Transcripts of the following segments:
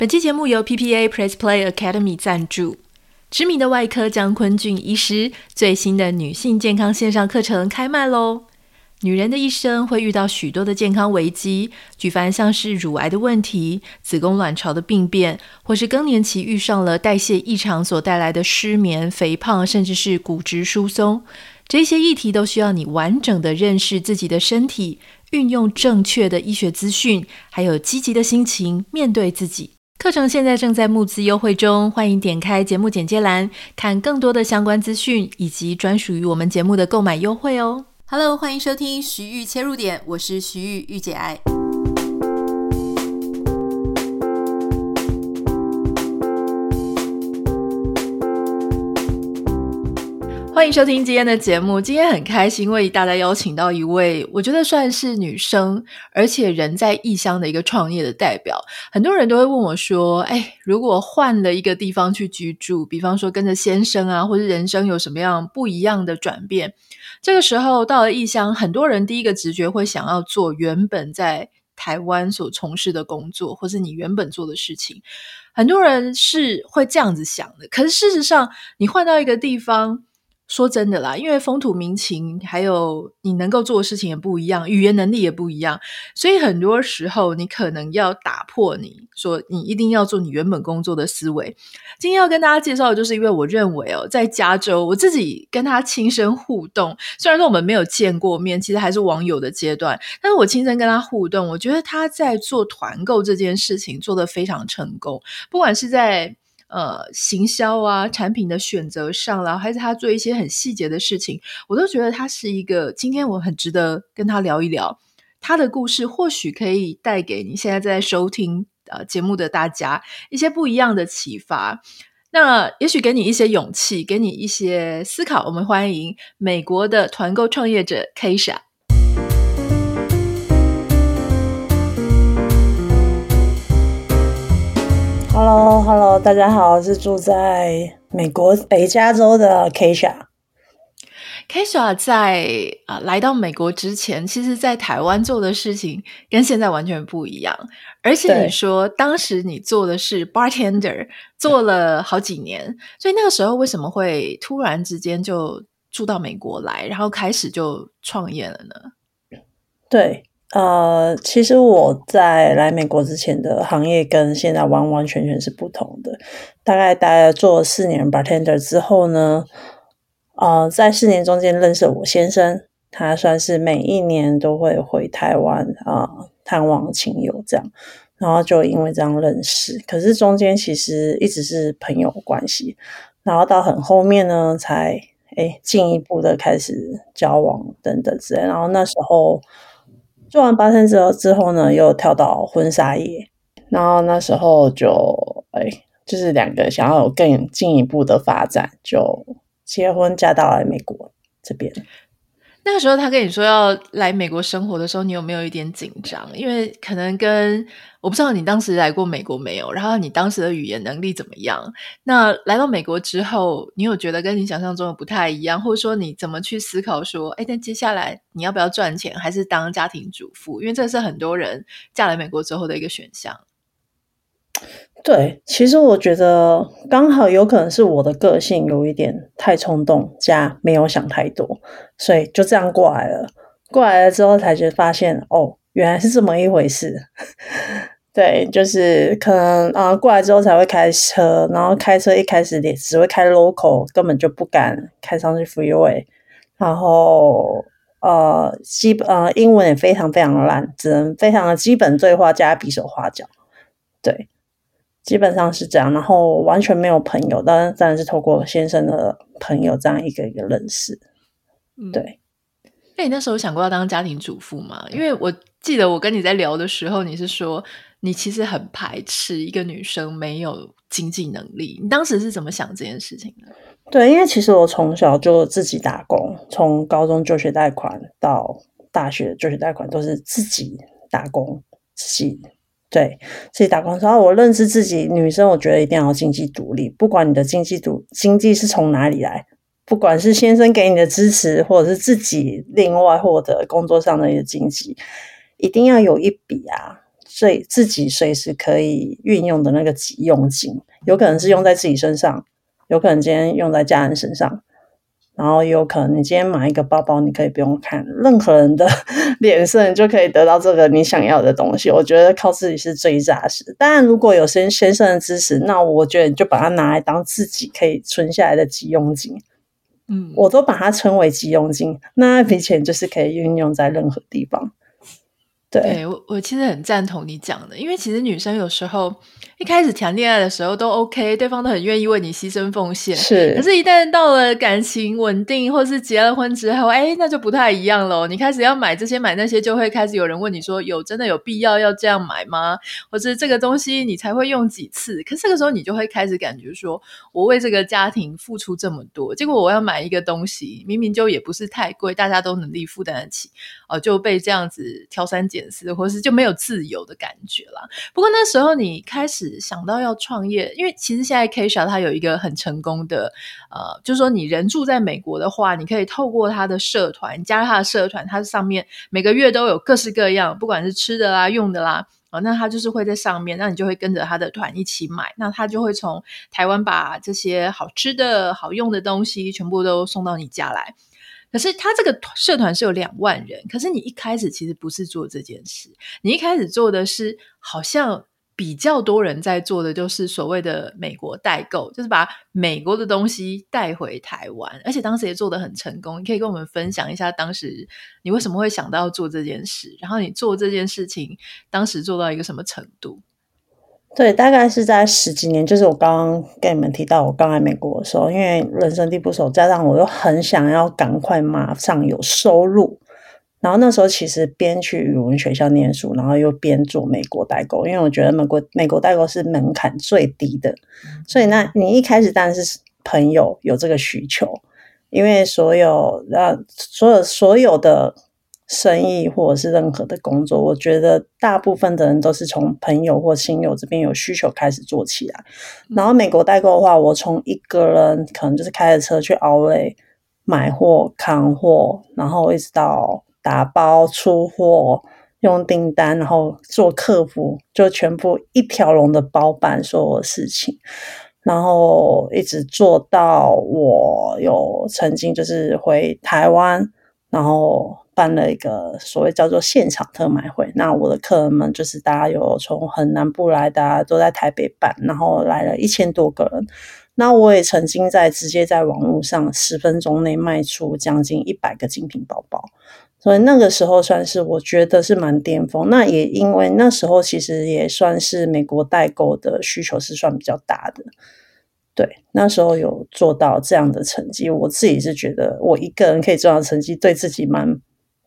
本期节目由 PPA Press Play Academy 赞助。知名的外科江坤俊医师最新的女性健康线上课程开卖喽！女人的一生会遇到许多的健康危机，举凡像是乳癌的问题、子宫卵巢的病变，或是更年期遇上了代谢异常所带来的失眠、肥胖，甚至是骨质疏松，这些议题都需要你完整的认识自己的身体，运用正确的医学资讯，还有积极的心情面对自己。课程现在正在募资优惠中，欢迎点开节目简介栏看更多的相关资讯以及专属于我们节目的购买优惠哦。Hello，欢迎收听徐玉切入点，我是徐玉玉姐爱。欢迎收听今天的节目。今天很开心为大家邀请到一位，我觉得算是女生，而且人在异乡的一个创业的代表。很多人都会问我说：“哎，如果换了一个地方去居住，比方说跟着先生啊，或者人生有什么样不一样的转变？这个时候到了异乡，很多人第一个直觉会想要做原本在台湾所从事的工作，或是你原本做的事情。很多人是会这样子想的。可是事实上，你换到一个地方。”说真的啦，因为风土民情，还有你能够做的事情也不一样，语言能力也不一样，所以很多时候你可能要打破你说你一定要做你原本工作的思维。今天要跟大家介绍的就是因为我认为哦，在加州，我自己跟他亲身互动，虽然说我们没有见过面，其实还是网友的阶段，但是我亲身跟他互动，我觉得他在做团购这件事情做得非常成功，不管是在。呃，行销啊，产品的选择上啦，还是他做一些很细节的事情，我都觉得他是一个。今天我很值得跟他聊一聊他的故事，或许可以带给你现在在收听呃节目的大家一些不一样的启发。那也许给你一些勇气，给你一些思考。我们欢迎美国的团购创业者 Kisha。Hello，Hello，hello, 大家好，我是住在美国北加州的 Keisha。Keisha 在啊、呃、来到美国之前，其实在台湾做的事情跟现在完全不一样。而且你说当时你做的是 bartender，做了好几年，所以那个时候为什么会突然之间就住到美国来，然后开始就创业了呢？对。呃，其实我在来美国之前的行业跟现在完完全全是不同的。大概大概做了四年 bartender 之后呢，呃，在四年中间认识我先生，他算是每一年都会回台湾啊、探望亲友这样，然后就因为这样认识。可是中间其实一直是朋友关系，然后到很后面呢，才诶进一步的开始交往等等之类。然后那时候。做完八天之后之后呢，又跳到婚纱业，然后那时候就哎，就是两个想要有更进一步的发展，就结婚嫁到了美国这边。那个时候他跟你说要来美国生活的时候，你有没有一点紧张？因为可能跟我不知道你当时来过美国没有，然后你当时的语言能力怎么样？那来到美国之后，你有觉得跟你想象中的不太一样，或者说你怎么去思考说，哎，那接下来你要不要赚钱，还是当家庭主妇？因为这是很多人嫁来美国之后的一个选项。对，其实我觉得刚好有可能是我的个性有一点太冲动，加没有想太多，所以就这样过来了。过来了之后才觉发现，哦，原来是这么一回事。对，就是可能啊，过来之后才会开车，然后开车一开始也只会开 local，根本就不敢开上去 freeway。然后呃，基本呃，英文也非常非常的烂，只能非常的基本对话加比手画脚。对。基本上是这样，然后完全没有朋友，当然当然是透过先生的朋友这样一个一个认识。对，那、嗯、你那时候想过要当家庭主妇吗？因为我记得我跟你在聊的时候，你是说你其实很排斥一个女生没有经济能力。你当时是怎么想这件事情的？对，因为其实我从小就自己打工，从高中就学贷款到大学就学贷款都是自己打工自己。对，自己打工。然后我认识自己，女生我觉得一定要经济独立，不管你的经济独经济是从哪里来，不管是先生给你的支持，或者是自己另外获得工作上的一个经济，一定要有一笔啊，所以自己随时可以运用的那个急用金，有可能是用在自己身上，有可能今天用在家人身上。然后也有可能，你今天买一个包包，你可以不用看任何人的 脸色，你就可以得到这个你想要的东西。我觉得靠自己是最扎实。当然，如果有先先生的支持，那我觉得你就把它拿来当自己可以存下来的急用金。嗯，我都把它称为急用金，那笔钱就是可以运用在任何地方。对，对，我我其实很赞同你讲的，因为其实女生有时候。一开始谈恋爱的时候都 OK，对方都很愿意为你牺牲奉献。是，可是，一旦到了感情稳定，或是结了婚之后，哎，那就不太一样了。你开始要买这些买那些，就会开始有人问你说：“有真的有必要要这样买吗？”或是这个东西你才会用几次？可是这个时候你就会开始感觉说：“我为这个家庭付出这么多，结果我要买一个东西，明明就也不是太贵，大家都能力负担得起，哦、呃，就被这样子挑三拣四，或是就没有自由的感觉了。不过那时候你开始。想到要创业，因为其实现在 Kisha 他有一个很成功的，呃，就是说你人住在美国的话，你可以透过他的社团加入他的社团，他上面每个月都有各式各样，不管是吃的啦、用的啦，啊、那他就是会在上面，那你就会跟着他的团一起买，那他就会从台湾把这些好吃的好用的东西全部都送到你家来。可是他这个社团是有两万人，可是你一开始其实不是做这件事，你一开始做的是好像。比较多人在做的就是所谓的美国代购，就是把美国的东西带回台湾，而且当时也做得很成功。你可以跟我们分享一下当时你为什么会想到做这件事，然后你做这件事情当时做到一个什么程度？对，大概是在十几年，就是我刚刚跟你们提到我刚来美国的时候，因为人生地不熟，加上我又很想要赶快马上有收入。然后那时候其实边去语文学校念书，然后又边做美国代购，因为我觉得美国美国代购是门槛最低的，所以那你一开始当然是朋友有这个需求，因为所有呃所有所有的生意或者是任何的工作，我觉得大部分的人都是从朋友或亲友这边有需求开始做起来。然后美国代购的话，我从一个人可能就是开着车去 Outlet 买货扛货，然后一直到。打包出货，用订单，然后做客服，就全部一条龙的包办所有事情，然后一直做到我有曾经就是回台湾，然后办了一个所谓叫做现场特卖会。那我的客人们就是大家有从很南部来的，大家都在台北办，然后来了一千多个人。那我也曾经在直接在网络上十分钟内卖出将近一百个精品包包。所以那个时候算是我觉得是蛮巅峰。那也因为那时候其实也算是美国代购的需求是算比较大的，对，那时候有做到这样的成绩，我自己是觉得我一个人可以做到成绩，对自己蛮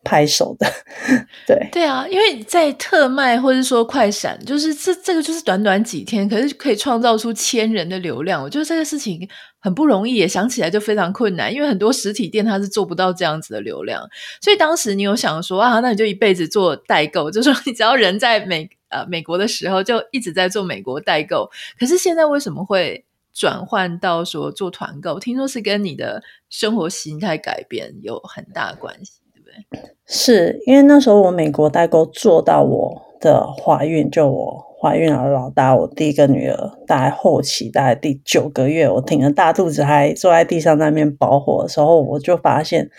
拍手的。对对啊，因为在特卖或者说快闪，就是这这个就是短短几天，可是可以创造出千人的流量，我觉得这个事情。很不容易，也想起来就非常困难，因为很多实体店它是做不到这样子的流量。所以当时你有想说啊，那你就一辈子做代购，就说你只要人在美呃美国的时候，就一直在做美国代购。可是现在为什么会转换到说做团购？听说是跟你的生活形态改变有很大关系，对不对？是因为那时候我美国代购做到我的怀孕，就我。怀孕了，老大，我第一个女儿，大概后期，大概第九个月，我挺着大肚子还坐在地上那边包火的时候，我就发现，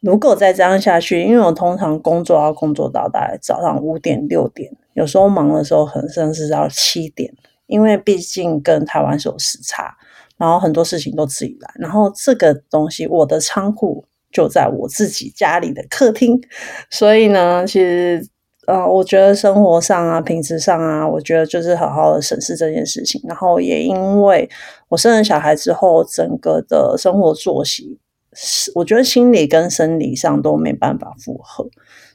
如果再这样下去，因为我通常工作要工作到大概早上五点六点，有时候忙的时候很甚至到七点，因为毕竟跟台湾是有时差，然后很多事情都自己来，然后这个东西我的仓库就在我自己家里的客厅，所以呢，其实。呃，我觉得生活上啊，品质上啊，我觉得就是好好的审视这件事情。然后也因为我生了小孩之后，整个的生活作息，我觉得心理跟生理上都没办法负荷，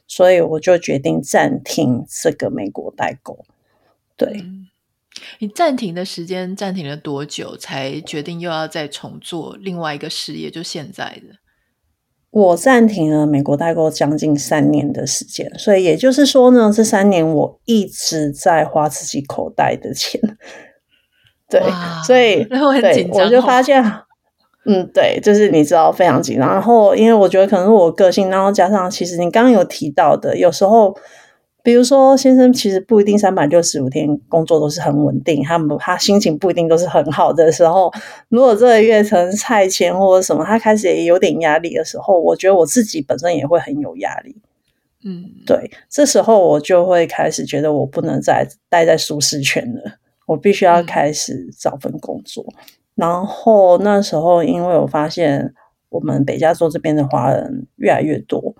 所以我就决定暂停这个美国代购。对。你暂停的时间暂停了多久，才决定又要再重做另外一个事业？就现在的。我暂停了美国代购将近三年的时间，所以也就是说呢，这三年我一直在花自己口袋的钱。对，所以对，我就发现，嗯，对，就是你知道非常紧张。然后，因为我觉得可能是我个性，然后加上其实你刚刚有提到的，有时候比如说，先生其实不一定三百六十五天工作都是很稳定，他们他心情不一定都是很好的时候。如果这个月成菜钱或者什么，他开始也有点压力的时候，我觉得我自己本身也会很有压力。嗯，对，这时候我就会开始觉得我不能再待在舒适圈了，我必须要开始找份工作。嗯、然后那时候，因为我发现我们北加州这边的华人越来越多。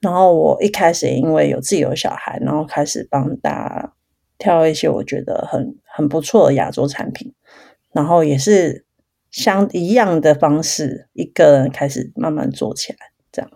然后我一开始也因为有自己有小孩，然后开始帮大家挑一些我觉得很很不错的亚洲产品，然后也是相一样的方式，一个人开始慢慢做起来。这样，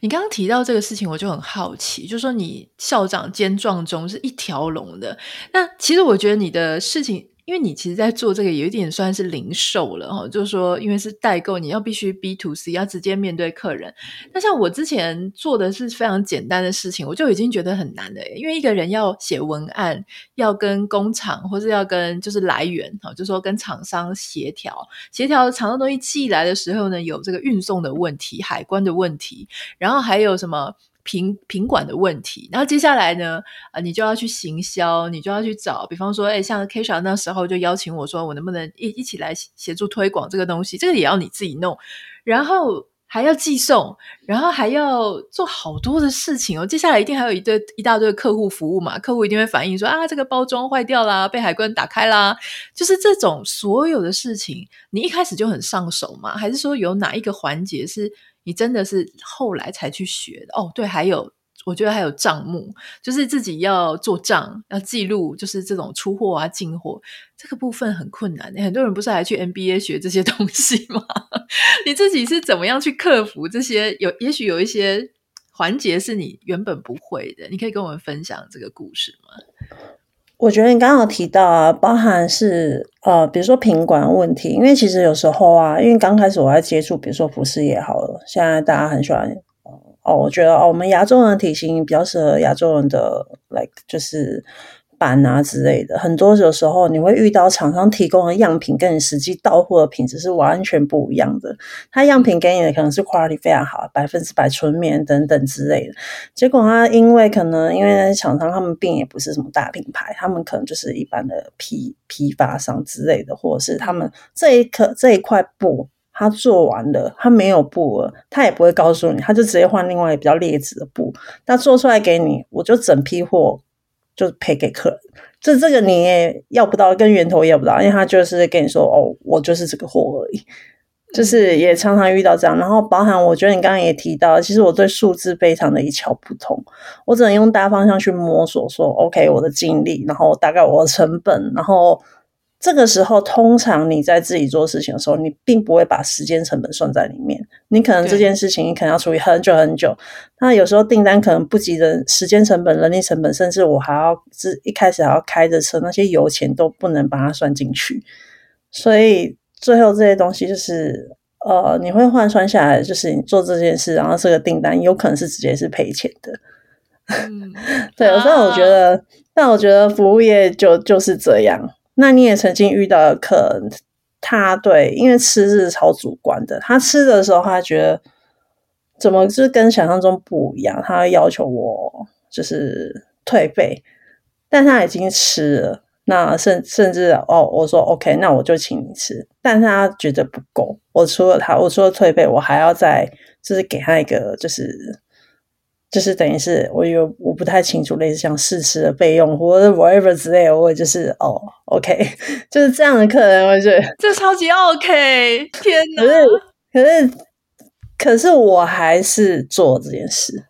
你刚刚提到这个事情，我就很好奇，就说你校长兼壮中是一条龙的，那其实我觉得你的事情。因为你其实，在做这个有一点算是零售了哈，就是说，因为是代购，你要必须 B to C，要直接面对客人。那像我之前做的是非常简单的事情，我就已经觉得很难了。因为一个人要写文案，要跟工厂或者要跟就是来源哈，就是说跟厂商协调，协调厂商东西寄来的时候呢，有这个运送的问题、海关的问题，然后还有什么？品品管的问题，然后接下来呢，啊，你就要去行销，你就要去找，比方说，哎，像 Kesha 那时候就邀请我说，我能不能一一起来协助推广这个东西？这个也要你自己弄，然后还要寄送，然后还要做好多的事情哦。接下来一定还有一堆一大堆的客户服务嘛，客户一定会反映说啊，这个包装坏掉啦，被海关打开啦，就是这种所有的事情，你一开始就很上手吗？还是说有哪一个环节是？你真的是后来才去学的哦？对，还有，我觉得还有账目，就是自己要做账，要记录，就是这种出货啊、进货这个部分很困难。很多人不是还去 MBA 学这些东西吗？你自己是怎么样去克服这些？有，也许有一些环节是你原本不会的，你可以跟我们分享这个故事吗？我觉得你刚刚有提到啊，包含是呃，比如说品管问题，因为其实有时候啊，因为刚开始我在接触，比如说服饰也好了，现在大家很喜欢哦，我觉得哦，我们亚洲人的体型比较适合亚洲人的，like 就是。版啊之类的，很多有时候你会遇到厂商提供的样品跟你实际到货的品质是完全不一样的。他样品给你的可能是 quality 非常好，百分之百纯棉等等之类的，结果他因为可能因为那些厂商他们并也不是什么大品牌，他们可能就是一般的批批发商之类的，或者是他们这一颗这一块布他做完了，他没有布了，他也不会告诉你，他就直接换另外一个比较劣质的布，他做出来给你，我就整批货。就是赔给客人，这这个你也要不到，跟源头也要不到，因为他就是跟你说哦，我就是这个货而已，就是也常常遇到这样。然后包含我觉得你刚刚也提到，其实我对数字非常的一窍不通，我只能用大方向去摸索说，说 OK 我的精力，然后大概我的成本，然后。这个时候，通常你在自己做事情的时候，你并不会把时间成本算在里面。你可能这件事情，你可能要处理很久很久。那有时候订单可能不及的时间成本、人力成本，甚至我还要是一开始还要开着车，那些油钱都不能把它算进去。所以最后这些东西就是，呃，你会换算下来，就是你做这件事，然后这个订单有可能是直接是赔钱的。嗯，对。但我觉得，啊、但我觉得服务业就就是这样。那你也曾经遇到客人，他对，因为吃是超主观的，他吃的时候他觉得怎么是跟想象中不一样，他要求我就是退费，但他已经吃了，那甚甚至哦，我说 OK，那我就请你吃，但他觉得不够，我除了他，我除了退费，我还要再就是给他一个就是。就是等于是，我有我不太清楚，类似像试吃的费用或者 whatever 之类的，我就是哦，OK，就是这样的客人，我觉得 这超级 OK，天 哪！可是可是可是我还是做这件事，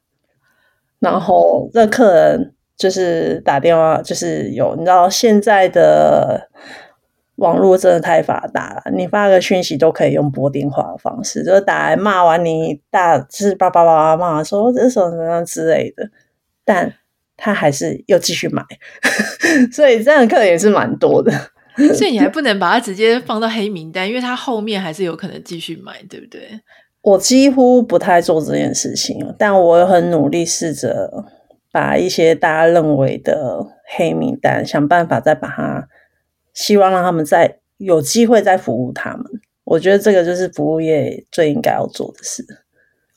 然后那客人就是打电话，就是有你知道现在的。网络真的太发达了，你发个讯息都可以用拨电话的方式，就是打来骂完你大，就是叭叭叭叭骂说这什么什么之类的，但他还是又继续买，所以这样的客人也是蛮多的。所以你还不能把它直接放到黑名单，因为他后面还是有可能继续买，对不对？我几乎不太做这件事情，但我很努力试着把一些大家认为的黑名单，想办法再把它。希望让他们在有机会再服务他们，我觉得这个就是服务业最应该要做的事。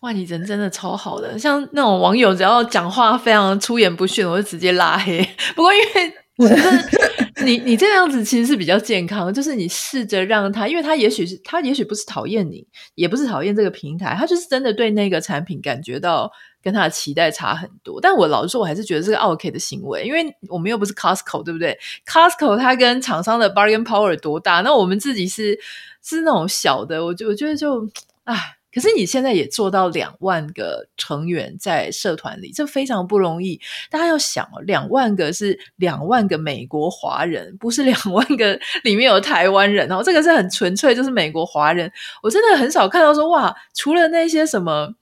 哇，你人真的超好的，像那种网友只要讲话非常出言不逊，我就直接拉黑。不过因为我觉得你你这样子其实是比较健康，就是你试着让他，因为他也许是他也许不是讨厌你，也不是讨厌这个平台，他就是真的对那个产品感觉到跟他的期待差很多。但我老实说，我还是觉得这个 OK 的行为，因为我们又不是 Costco，对不对？Costco 它跟厂商的 bargain power 多大？那我们自己是是那种小的，我就我觉得就唉。可是你现在也做到两万个成员在社团里，这非常不容易。大家要想哦，两万个是两万个美国华人，不是两万个里面有台湾人哦。这个是很纯粹，就是美国华人。我真的很少看到说哇，除了那些什么。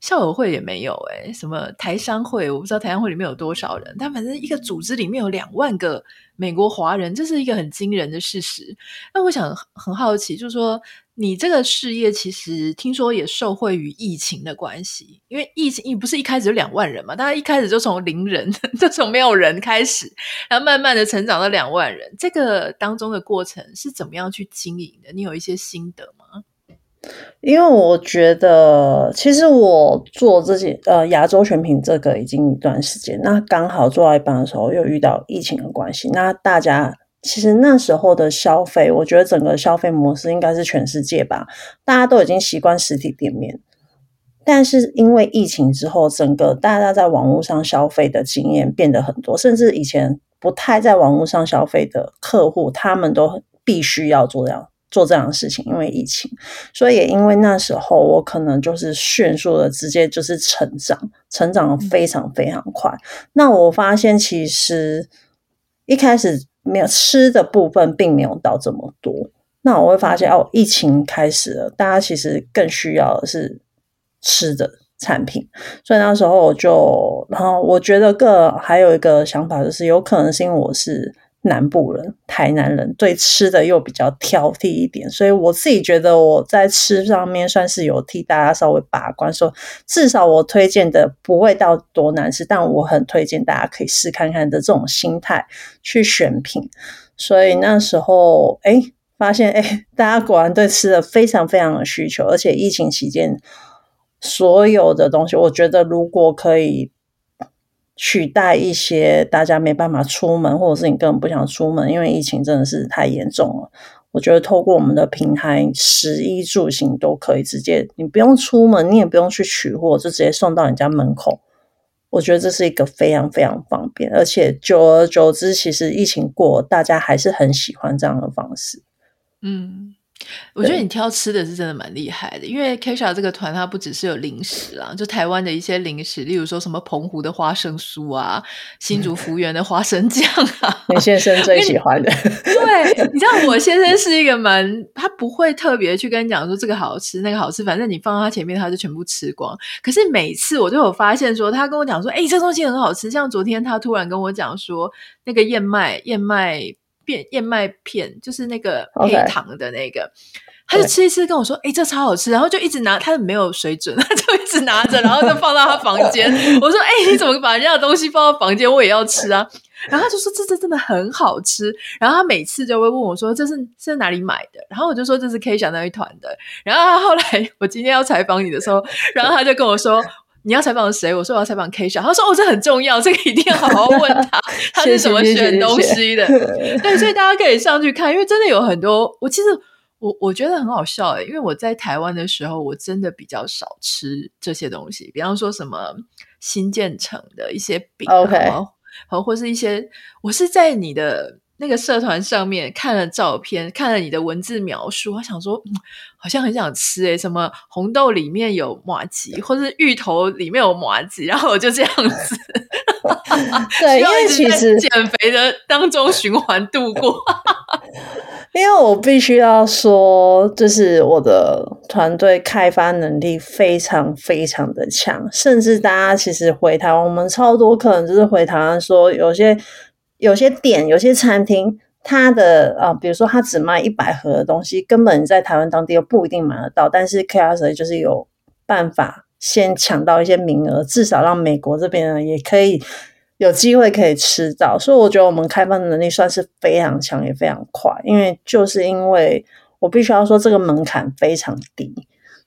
校友会也没有哎、什么台商会，我不知道台商会里面有多少人，但反正一个组织里面有两万个美国华人，这是一个很惊人的事实。那我想很好奇，就是说你这个事业其实听说也受惠于疫情的关系，因为疫情，不是一开始就两万人嘛？大家一开始就从零人，就从没有人开始，然后慢慢的成长到两万人，这个当中的过程是怎么样去经营的？你有一些心得吗？因为我觉得，其实我做自己呃亚洲选品这个已经一段时间，那刚好做到一半的时候又遇到疫情的关系，那大家其实那时候的消费，我觉得整个消费模式应该是全世界吧，大家都已经习惯实体店面，但是因为疫情之后，整个大家在网络上消费的经验变得很多，甚至以前不太在网络上消费的客户，他们都必须要做这样。做这样的事情，因为疫情，所以也因为那时候我可能就是迅速的直接就是成长，成长的非常非常快。那我发现其实一开始没有吃的部分并没有到这么多。那我会发现哦，疫情开始了，大家其实更需要的是吃的产品。所以那时候我就，然后我觉得个还有一个想法就是，有可能是因为我是。南部人、台南人对吃的又比较挑剔一点，所以我自己觉得我在吃上面算是有替大家稍微把关，说至少我推荐的不会到多难吃，但我很推荐大家可以试看看的这种心态去选品。所以那时候，哎，发现哎，大家果然对吃的非常非常的需求，而且疫情期间所有的东西，我觉得如果可以。取代一些大家没办法出门，或者是你根本不想出门，因为疫情真的是太严重了。我觉得透过我们的平台，食衣住行都可以直接，你不用出门，你也不用去取货，就直接送到你家门口。我觉得这是一个非常非常方便，而且久而久之，其实疫情过，大家还是很喜欢这样的方式。嗯。我觉得你挑吃的是真的蛮厉害的，因为 Kesha 这个团它不只是有零食啊，就台湾的一些零食，例如说什么澎湖的花生酥啊，新竹福源的花生酱啊，你先生最喜欢的。对，你知道我先生是一个蛮，他不会特别去跟你讲说这个好吃那个好吃，反正你放到他前面他就全部吃光。可是每次我都有发现说，他跟我讲说，哎，这东西很好吃。像昨天他突然跟我讲说，那个燕麦燕麦。燕麦片就是那个黑糖的那个.他就吃一吃跟我说：“哎、欸，这超好吃。”然后就一直拿，他没有水准，他 就一直拿着，然后就放到他房间。我说：“哎、欸，你怎么把人家的东西放到房间？我也要吃啊！”然后他就说：“这这真的很好吃。”然后他每次就会问我说：“这是是哪里买的？”然后我就说：“这是 Kesha 那一团的。”然后他后来 我今天要采访你的时候，然后他就跟我说。你要采访谁？我说我要采访 Kesha。他说：“哦，这很重要，这个一定要好好问他，他是怎么选东西的。谢谢谢谢”对，所以大家可以上去看，因为真的有很多。我其实我我觉得很好笑诶，因为我在台湾的时候，我真的比较少吃这些东西，比方说什么新建成的一些饼，OK，然后或是一些，我是在你的。那个社团上面看了照片，看了你的文字描述，我想说，嗯，好像很想吃诶，什么红豆里面有麻糬，或是芋头里面有麻糬，然后我就这样子，对，因为其实减肥的当中循环度过。因为我必须要说，就是我的团队开发能力非常非常的强，甚至大家其实回台湾，我们超多可能就是回台湾说有些。有些店、有些餐厅，它的啊，比如说它只卖一百盒的东西，根本在台湾当地又不一定买得到。但是 KSA 就是有办法先抢到一些名额，至少让美国这边呢也可以有机会可以吃到。所以我觉得我们开放的能力算是非常强，也非常快。因为就是因为我必须要说这个门槛非常低，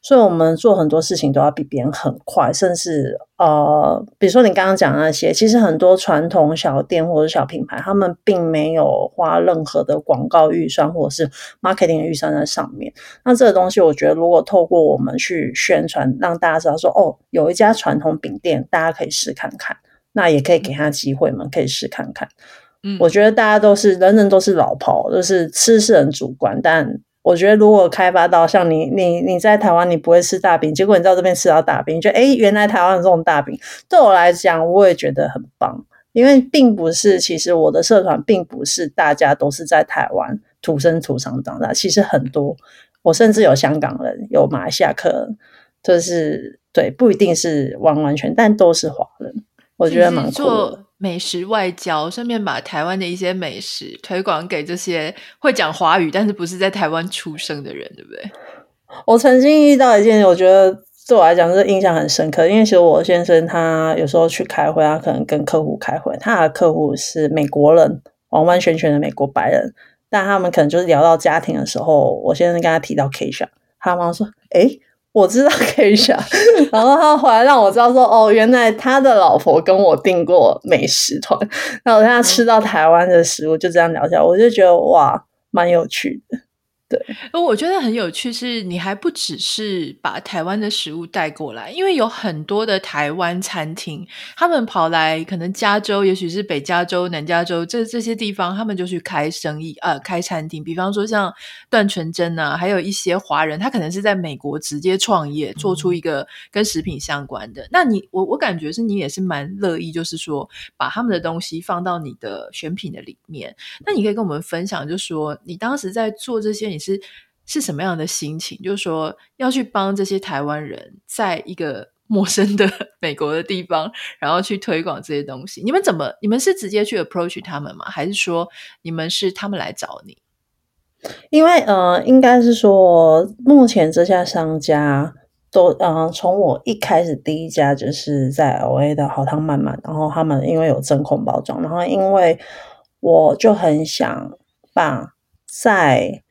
所以我们做很多事情都要比别人很快，甚至呃，比如说你刚刚讲那些，其实很多传统小店或者小品牌，他们并没有花任何的广告预算或者是 marketing 的预算在上面。那这个东西，我觉得如果透过我们去宣传，让大家知道说，哦，有一家传统饼店，大家可以试看看，那也可以给他机会嘛，可以试看看。嗯，我觉得大家都是人人都是老炮，就是吃是很主观，但。我觉得，如果开发到像你、你、你在台湾，你不会吃大饼，结果你在这边吃到大饼，就诶，原来台湾有这种大饼，对我来讲，我也觉得很棒。因为并不是，其实我的社团并不是大家都是在台湾土生土长长大，其实很多，我甚至有香港人，有马来西亚客人，就是对，不一定是完完全，但都是华人，我觉得蛮酷的。美食外交，顺便把台湾的一些美食推广给这些会讲华语但是不是在台湾出生的人，对不对？我曾经遇到一件，我觉得对我来讲是印象很深刻，因为其实我先生他有时候去开会，他可能跟客户开会，他的客户是美国人，完完全全的美国白人，但他们可能就是聊到家庭的时候，我先生跟他提到 Kia，他妈说：“诶。”我知道可以选然后他回来让我知道说，哦，原来他的老婆跟我订过美食团，然后他吃到台湾的食物，就这样聊起来，我就觉得哇，蛮有趣的。对，我觉得很有趣，是你还不只是把台湾的食物带过来，因为有很多的台湾餐厅，他们跑来可能加州，也许是北加州、南加州这这些地方，他们就去开生意，呃，开餐厅。比方说像段纯真啊，还有一些华人，他可能是在美国直接创业，做出一个跟食品相关的。嗯、那你，我我感觉是你也是蛮乐意，就是说把他们的东西放到你的选品的里面。那你可以跟我们分享，就是说你当时在做这些，你。是是什么样的心情？就是说要去帮这些台湾人，在一个 陌生的美国的地方，然后去推广这些东西。你们怎么？你们是直接去 approach 他们吗？还是说你们是他们来找你？因为呃，应该是说，目前这家商家都呃，从我一开始第一家就是在 LA 的好汤满满，然后他们因为有真空包装，然后因为我就很想把在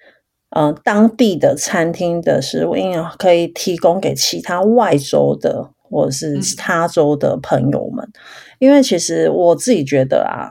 呃，当地的餐厅的食物，因为可以提供给其他外州的或者是他州的朋友们。嗯。因为其实我自己觉得啊，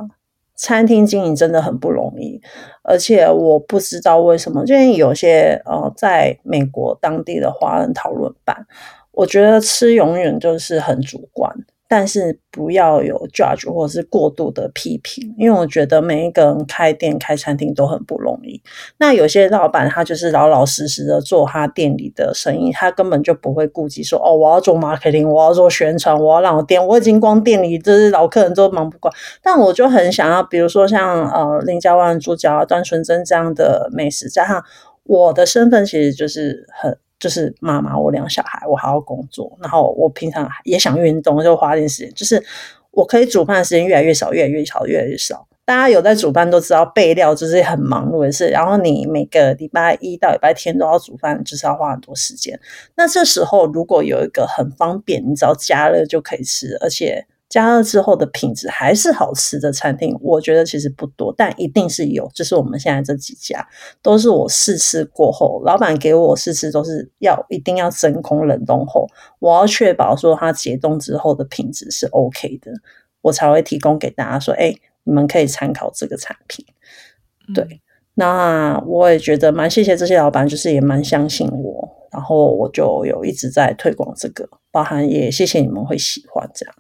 餐厅经营真的很不容易，而且我不知道为什么，因为有些呃，在美国当地的华人讨论版，我觉得吃永远就是很主观。但是不要有 judge 或是过度的批评，因为我觉得每一个人开店开餐厅都很不容易。那有些老板他就是老老实实的做他店里的生意，他根本就不会顾及说哦，我要做 marketing，我要做宣传，我要让我店，我已经光店里就是老客人都忙不过。但我就很想要，比如说像呃林家万猪脚、段纯真这样的美食，加上我的身份其实就是很。就是妈妈，我两小孩，我还要工作，然后我平常也想运动，就花点时间。就是我可以煮饭的时间越来越少，越来越少，越来越少。大家有在煮饭都知道，备料就是很忙碌的事。然后你每个礼拜一到礼拜天都要煮饭，就是要花很多时间。那这时候如果有一个很方便，你只要加热就可以吃，而且。加热之后的品质还是好吃的餐厅，我觉得其实不多，但一定是有。就是我们现在这几家，都是我试吃过后，老板给我试吃都是要一定要真空冷冻后，我要确保说它解冻之后的品质是 OK 的，我才会提供给大家说，哎，你们可以参考这个产品。对，嗯、那我也觉得蛮谢谢这些老板，就是也蛮相信我，然后我就有一直在推广这个，包含也谢谢你们会喜欢这样。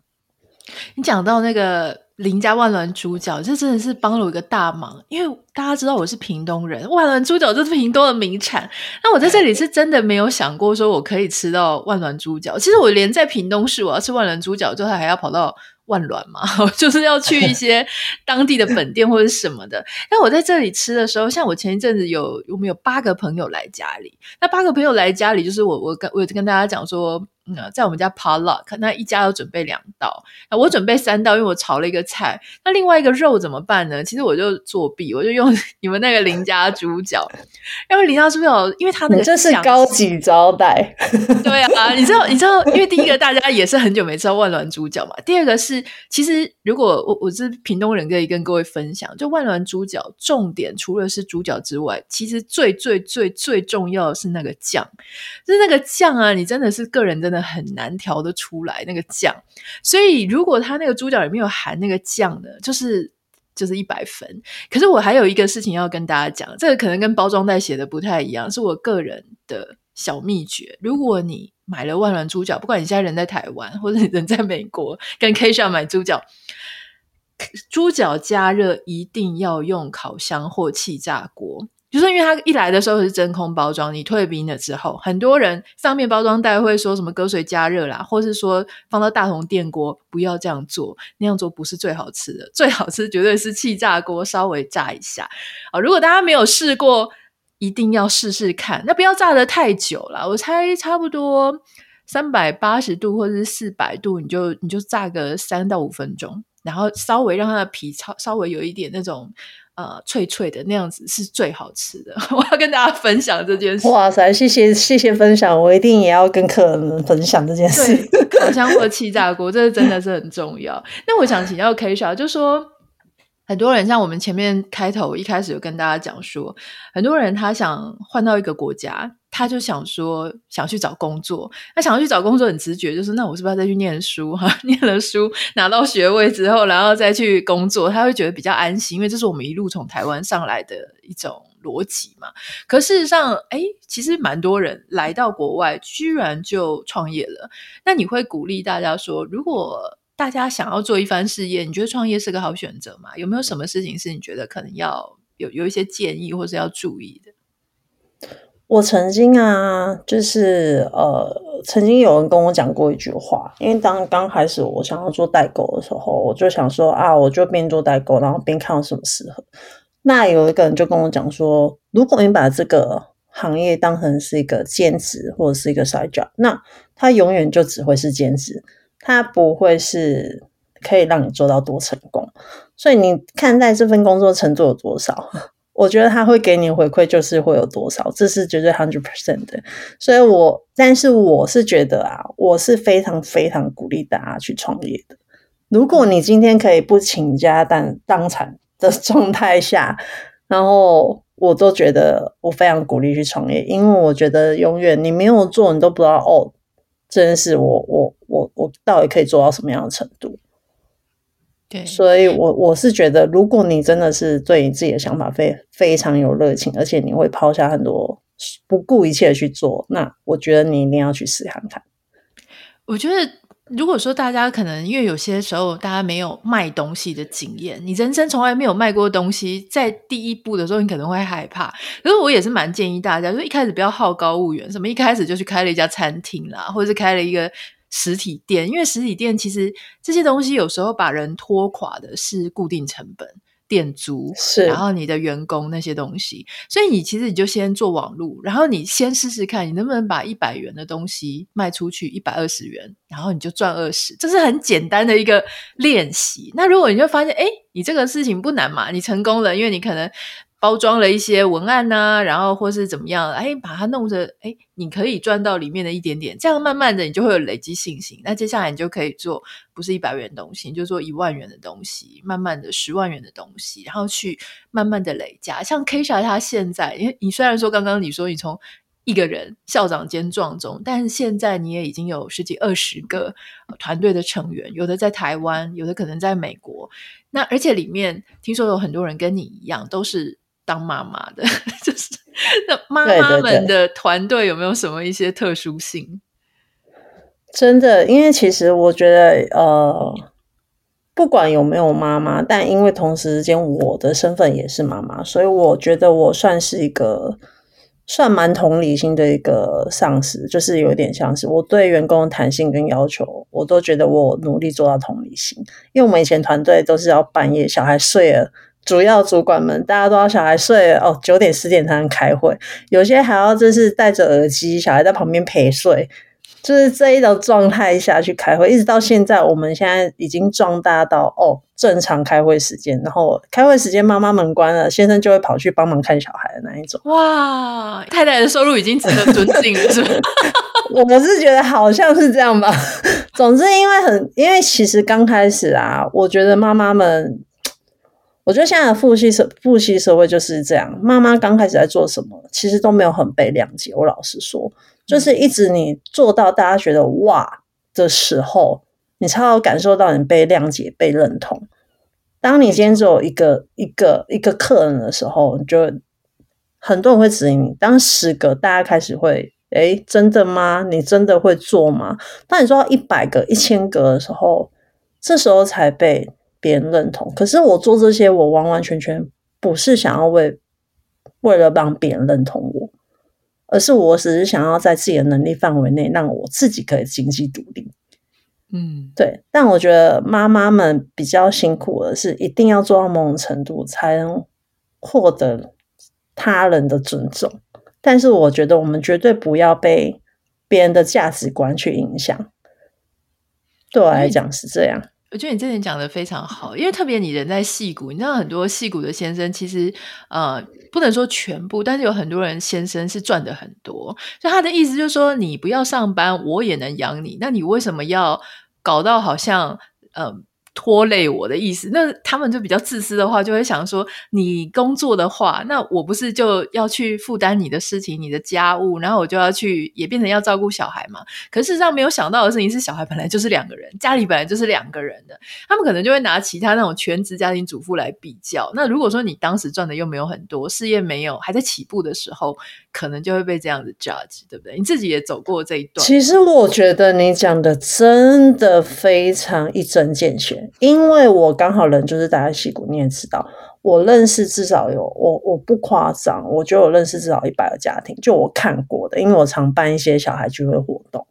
你讲到那个林家万峦猪脚，这真的是帮了我一个大忙，因为大家知道我是屏东人，万峦猪脚就是屏东的名产。那我在这里是真的没有想过说我可以吃到万峦猪脚。其实我连在屏东市，我要吃万峦猪脚，之后还要跑到万峦嘛，就是要去一些当地的本店或者什么的。但我在这里吃的时候，像我前一阵子有我们有八个朋友来家里，那八个朋友来家里，就是我我跟我跟大家讲说。嗯，在我们家 potluck，那一家要准备两道，那我准备三道，因为我炒了一个菜。那另外一个肉怎么办呢？其实我就作弊，我就用 你们那个林家猪脚，因为林家猪脚，因为他那个这是高级招待。对啊，你知道，你知道，因为第一个大家也是很久没吃到万峦猪脚嘛。第二个是，其实如果我我是屏东人，可以跟各位分享，就万峦猪脚，重点除了是猪脚之外，其实最最最最重要的是那个酱，就是那个酱啊，你真的是个人真的很难调得出来那个酱，所以如果它那个猪脚里面有含那个酱的，就是就是一百分。可是我还有一个事情要跟大家讲，这个可能跟包装袋写的不太一样，是我个人的小秘诀。如果你买了万峦猪脚，不管你现在人在台湾或者你人在美国，跟 Keisha 买猪脚，猪脚加热一定要用烤箱或气炸锅。就是因为它一来的时候是真空包装，你退冰了之后，很多人上面包装袋会说什么隔水加热啦，或是说放到大同电锅，不要这样做，那样做不是最好吃的，最好吃绝对是气炸锅稍微炸一下。啊，如果大家没有试过，一定要试试看，那不要炸得太久了，我猜差不多三百八十度或者是四百度，你就你就炸个三到五分钟，然后稍微让它的皮稍稍微有一点那种。呃，脆脆的那样子是最好吃的。我要跟大家分享这件事。哇塞，谢谢谢谢分享，我一定也要跟客人们分享这件事。烤箱或气炸锅，这真的是很重要。那我想请教 Keisha，就说很多人像我们前面开头一开始有跟大家讲说，很多人他想换到一个国家。他就想说，想去找工作。他想要去找工作，很直觉就是，那我是不是要再去念书？哈，念了书，拿到学位之后，然后再去工作，他会觉得比较安心，因为这是我们一路从台湾上来的一种逻辑嘛。可事实上，哎，其实蛮多人来到国外，居然就创业了。那你会鼓励大家说，如果大家想要做一番事业，你觉得创业是个好选择吗？有没有什么事情是你觉得可能要有有一些建议，或是要注意的？我曾经啊，就是呃，曾经有人跟我讲过一句话，因为当刚开始我想要做代购的时候，我就想说啊，我就边做代购，然后边看什么适合。那有一个人就跟我讲说，如果你把这个行业当成是一个兼职或者是一个 side job，那它永远就只会是兼职，它不会是可以让你做到多成功。所以你看待这份工作程度有多少？我觉得他会给你回馈，就是会有多少，这是绝对 hundred percent 的。所以我，但是我是觉得啊，我是非常非常鼓励大家去创业的。如果你今天可以不倾家荡荡产的状态下，然后我都觉得我非常鼓励去创业，因为我觉得永远你没有做，你都不知道哦，真是我我我我到底可以做到什么样的程度。对，所以我，我我是觉得，如果你真的是对你自己的想法非非常有热情，而且你会抛下很多不顾一切的去做，那我觉得你一定要去试看看。我觉得，如果说大家可能因为有些时候大家没有卖东西的经验，你人生从来没有卖过东西，在第一步的时候你可能会害怕。可是我也是蛮建议大家，就一开始不要好高骛远，什么一开始就去开了一家餐厅啦，或者是开了一个。实体店，因为实体店其实这些东西有时候把人拖垮的是固定成本、店租，是，然后你的员工那些东西，所以你其实你就先做网路，然后你先试试看，你能不能把一百元的东西卖出去一百二十元，然后你就赚二十，这是很简单的一个练习。那如果你就发现，哎，你这个事情不难嘛，你成功了，因为你可能。包装了一些文案呐、然后或是怎么样，哎，把它弄着，哎，你可以赚到里面的一点点，这样慢慢的你就会有累积信心。那接下来你就可以做不是一百元东西，你就做一万元的东西，慢慢的十万元的东西，然后去慢慢的累加。像 Kisha 他现在，因为你虽然说刚刚你说你从一个人校长兼撞钟，但是现在你也已经有十几二十个团队的成员，有的在台湾，有的可能在美国。那而且里面听说有很多人跟你一样，都是。当妈妈的，就是那妈妈们的团队有没有什么一些特殊性？对对对，真的，因为其实我觉得，呃，不管有没有妈妈，但因为同时间我的身份也是妈妈，所以我觉得我算是一个算蛮同理心的一个上司，就是有点像是我对员工的弹性跟要求，我都觉得我努力做到同理心。因为我们以前团队都是要半夜小孩睡了。主要主管们，大家都要小孩睡了哦，九点十点才能开会，有些还要就是戴着耳机，小孩在旁边陪睡，就是这一种状态下去开会，一直到现在，我们现在已经壮大到哦，正常开会时间，然后开会时间妈妈门关了，先生就会跑去帮忙看小孩的那一种。哇，太太的收入已经值得尊敬了，是吧？我 我是觉得好像是这样吧。总之，因为很，因为其实刚开始啊，我觉得妈妈们，我觉得现在的父系社父系社会就是这样，妈妈刚开始在做什么，其实都没有很被谅解。我老实说，就是一直你做到大家觉得哇的时候，你才有感受到你被谅解、被认同。当你今天只有一个一个一个客人的时候，你就很多人会质疑你。当十个，大家开始会。诶，真的吗？你真的会做吗？当你做到一百个、一千个的时候，这时候才被别人认同。可是我做这些，我完完全全不是想要为为了让别人认同我，而是我只是想要在自己的能力范围内，让我自己可以经济独立。嗯，对。但我觉得妈妈们比较辛苦的是，一定要做到某种程度，才能获得他人的尊重。但是我觉得我们绝对不要被别人的价值观去影响。对我来讲是这样。我觉得你这点讲的非常好，因为特别你人在戏骨，你知道很多戏骨的先生其实呃不能说全部，但是有很多人先生是赚的很多。就他的意思就是说，你不要上班，我也能养你。那你为什么要搞到好像呃？拖累我的意思，那他们就比较自私的话，就会想说：你工作的话，那我不是就要去负担你的事情、你的家务，然后我就要去，也变成要照顾小孩嘛。可事实上没有想到的事情是，小孩本来就是两个人，家里本来就是两个人的，他们可能就会拿其他那种全职家庭主妇来比较。那如果说你当时赚的又没有很多，事业没有还在起步的时候，可能就会被这样子 judge，对不对？你自己也走过这一段。其实我觉得你讲的真的非常一针见血。因为我刚好人就是待在矽谷，你也知道，我认识至少有我我不夸张，我觉得我认识至少一百个家庭，就我看过的，因为我常办一些小孩聚会活动，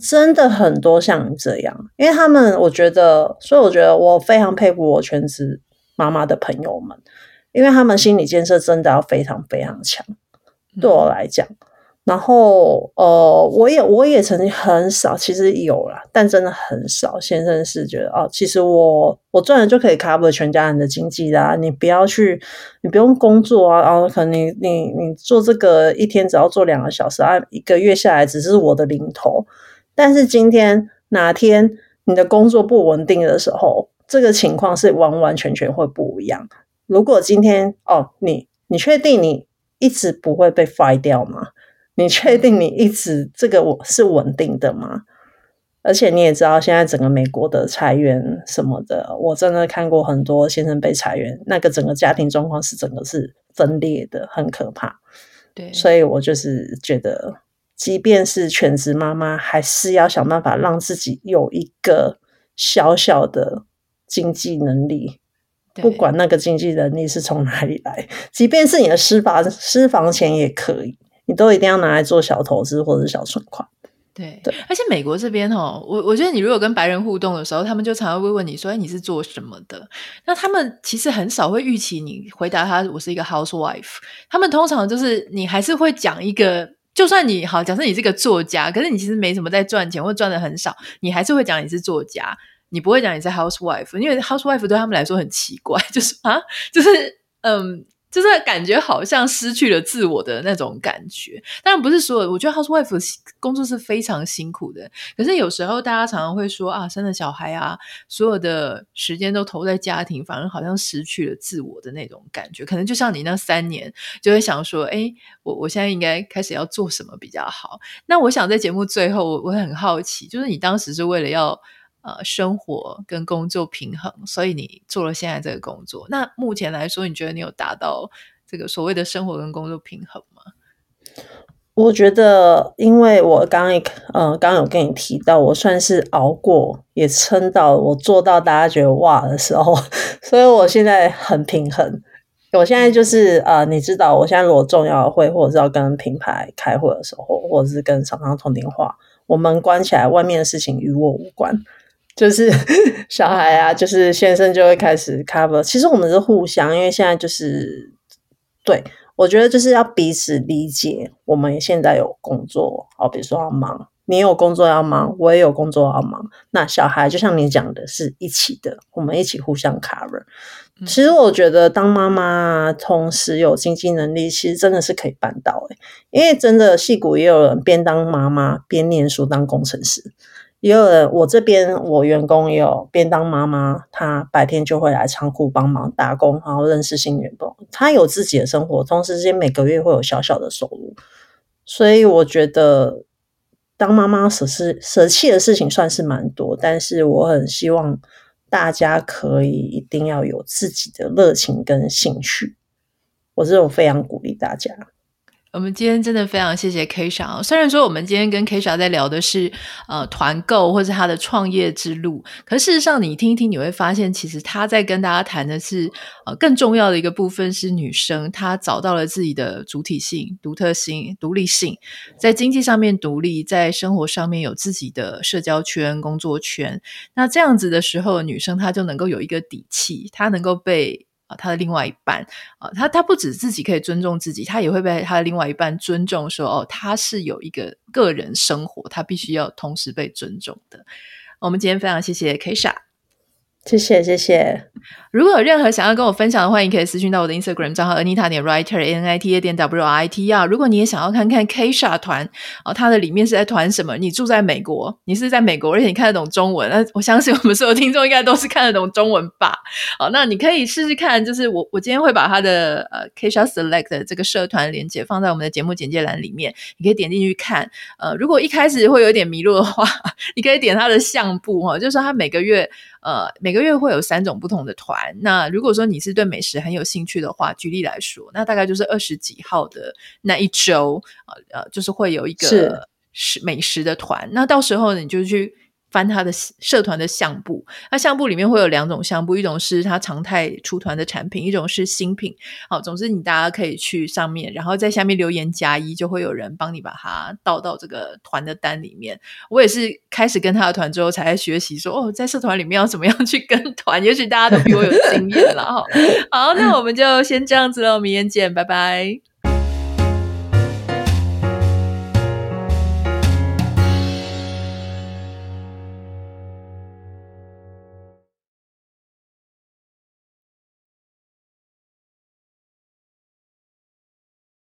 真的很多像你这样，因为他们我觉得，所以我觉得我非常佩服我全职妈妈的朋友们，因为他们心理建设真的要非常非常强，对我来讲。然后，呃，我也我也曾经很少，其实有啦，但真的很少。先生是觉得哦，其实我我赚了就可以 cover 全家人的经济啦，你不要去，你不用工作啊，然后可能你你你做这个一天只要做两个小时啊，一个月下来只是我的零头。但是今天哪天你的工作不稳定的时候，这个情况是完完全全会不一样。如果今天哦，你你确定你一直不会被 fire 掉吗？你确定你一直这个我是稳定的吗？而且你也知道，现在整个美国的裁员什么的，我真的看过很多先生被裁员，那个整个家庭状况是整个是分裂的，很可怕。对，所以我就是觉得，即便是全职妈妈，还是要想办法让自己有一个小小的经济能力，不管那个经济能力是从哪里来，即便是你的私房私房钱也可以。你都一定要拿来做小投资或者是小存款，对对。而且美国这边哈，我我觉得你如果跟白人互动的时候，他们就常常会问你说：“哎，你是做什么的？”那他们其实很少会预期你回答他：“我是一个 housewife。”他们通常就是你还是会讲一个，就算你好，假设你是个作家，可是你其实没什么在赚钱或赚的很少，你还是会讲你是作家，你不会讲你是 housewife，因为 housewife 对他们来说很奇怪，就是啊，就是嗯。就是感觉好像失去了自我的那种感觉，当然不是所有。我觉得 housewife 工作是非常辛苦的，可是有时候大家常常会说啊，生了小孩啊，所有的时间都投在家庭，反而好像失去了自我的那种感觉。可能就像你那三年，就会想说，哎，我我现在应该开始要做什么比较好？那我想在节目最后，我我很好奇，就是你当时是为了要。呃，生活跟工作平衡，所以你做了现在这个工作。那目前来说，你觉得你有达到这个所谓的生活跟工作平衡吗？我觉得，因为我刚刚呃，刚刚有跟你提到，我算是熬过，也撑到我做到大家觉得哇的时候，所以我现在很平衡。我现在就是呃，你知道，我现在如果重要的会，或者是要跟品牌开会的时候，或者是跟厂商通电话，我们关起来，外面的事情与我无关。就是 小孩啊，就是先生就会开始 cover。其实我们是互相，因为现在就是对，我觉得就是要彼此理解。我们现在有工作，好，比如说要忙，你有工作要忙，我也有工作要忙。那小孩就像你讲的，是一起的，我们一起互相 cover。其实我觉得当妈妈同时有经济能力，其实真的是可以办到诶。因为真的戏骨也有人边当妈妈边念书当工程师，也有人我这边我员工也有边当妈妈，她白天就会来仓库帮忙打工，然后认识新员工。她有自己的生活，同时之间每个月会有小小的收入，所以我觉得。当妈妈舍是舍弃的事情算是蛮多，但是我很希望大家可以一定要有自己的热情跟兴趣，我这种非常鼓励大家。我们今天真的非常谢谢 Keisha。虽然说我们今天跟 Keisha 在聊的是呃团购或是他的创业之路，可事实上你听一听，你会发现其实他在跟大家谈的是呃更重要的一个部分是女生她找到了自己的主体性、独特性、独立性，在经济上面独立，在生活上面有自己的社交圈、工作圈。那这样子的时候，女生她就能够有一个底气，她能够被。啊，他的另外一半啊，他他不止自己可以尊重自己，他也会被他的另外一半尊重说，哦，他是有一个个人生活，他必须要同时被尊重的。我们今天非常谢谢 Kisha。谢谢谢谢。如果有任何想要跟我分享的话，你可以私讯到我的 Instagram 账号 Anita 点 Writer A N I T A 点 W R I T 啊。如果你也想要看看 Kisha 团哦，它的里面是在团什么？你住在美国，你是在美国，而且你看得懂中文，那我相信我们所有听众应该都是看得懂中文吧？好，那你可以试试看，就是我我今天会把他的呃 Kisha Select 的这个社团连接放在我们的节目简介栏里面，你可以点进去看。呃，如果一开始会有点迷路的话，你可以点他的相簿哈，就是说它每个月。呃，每个月会有三种不同的团。那如果说你是对美食很有兴趣的话，举例来说，那大概就是二十几号的那一周，呃呃，就是会有一个是美食的团。那到时候你就去。翻他的社团的相簿，那相簿里面会有两种相簿，一种是他常态出团的产品，一种是新品。好，总之你大家可以去上面，然后在下面留言加一，就会有人帮你把它倒到这个团的单里面。我也是开始跟他的团之后，才学习说哦，在社团里面要怎么样去跟团。也许大家都比我有经验了哈。好，那我们就先这样子了，明天见，拜拜。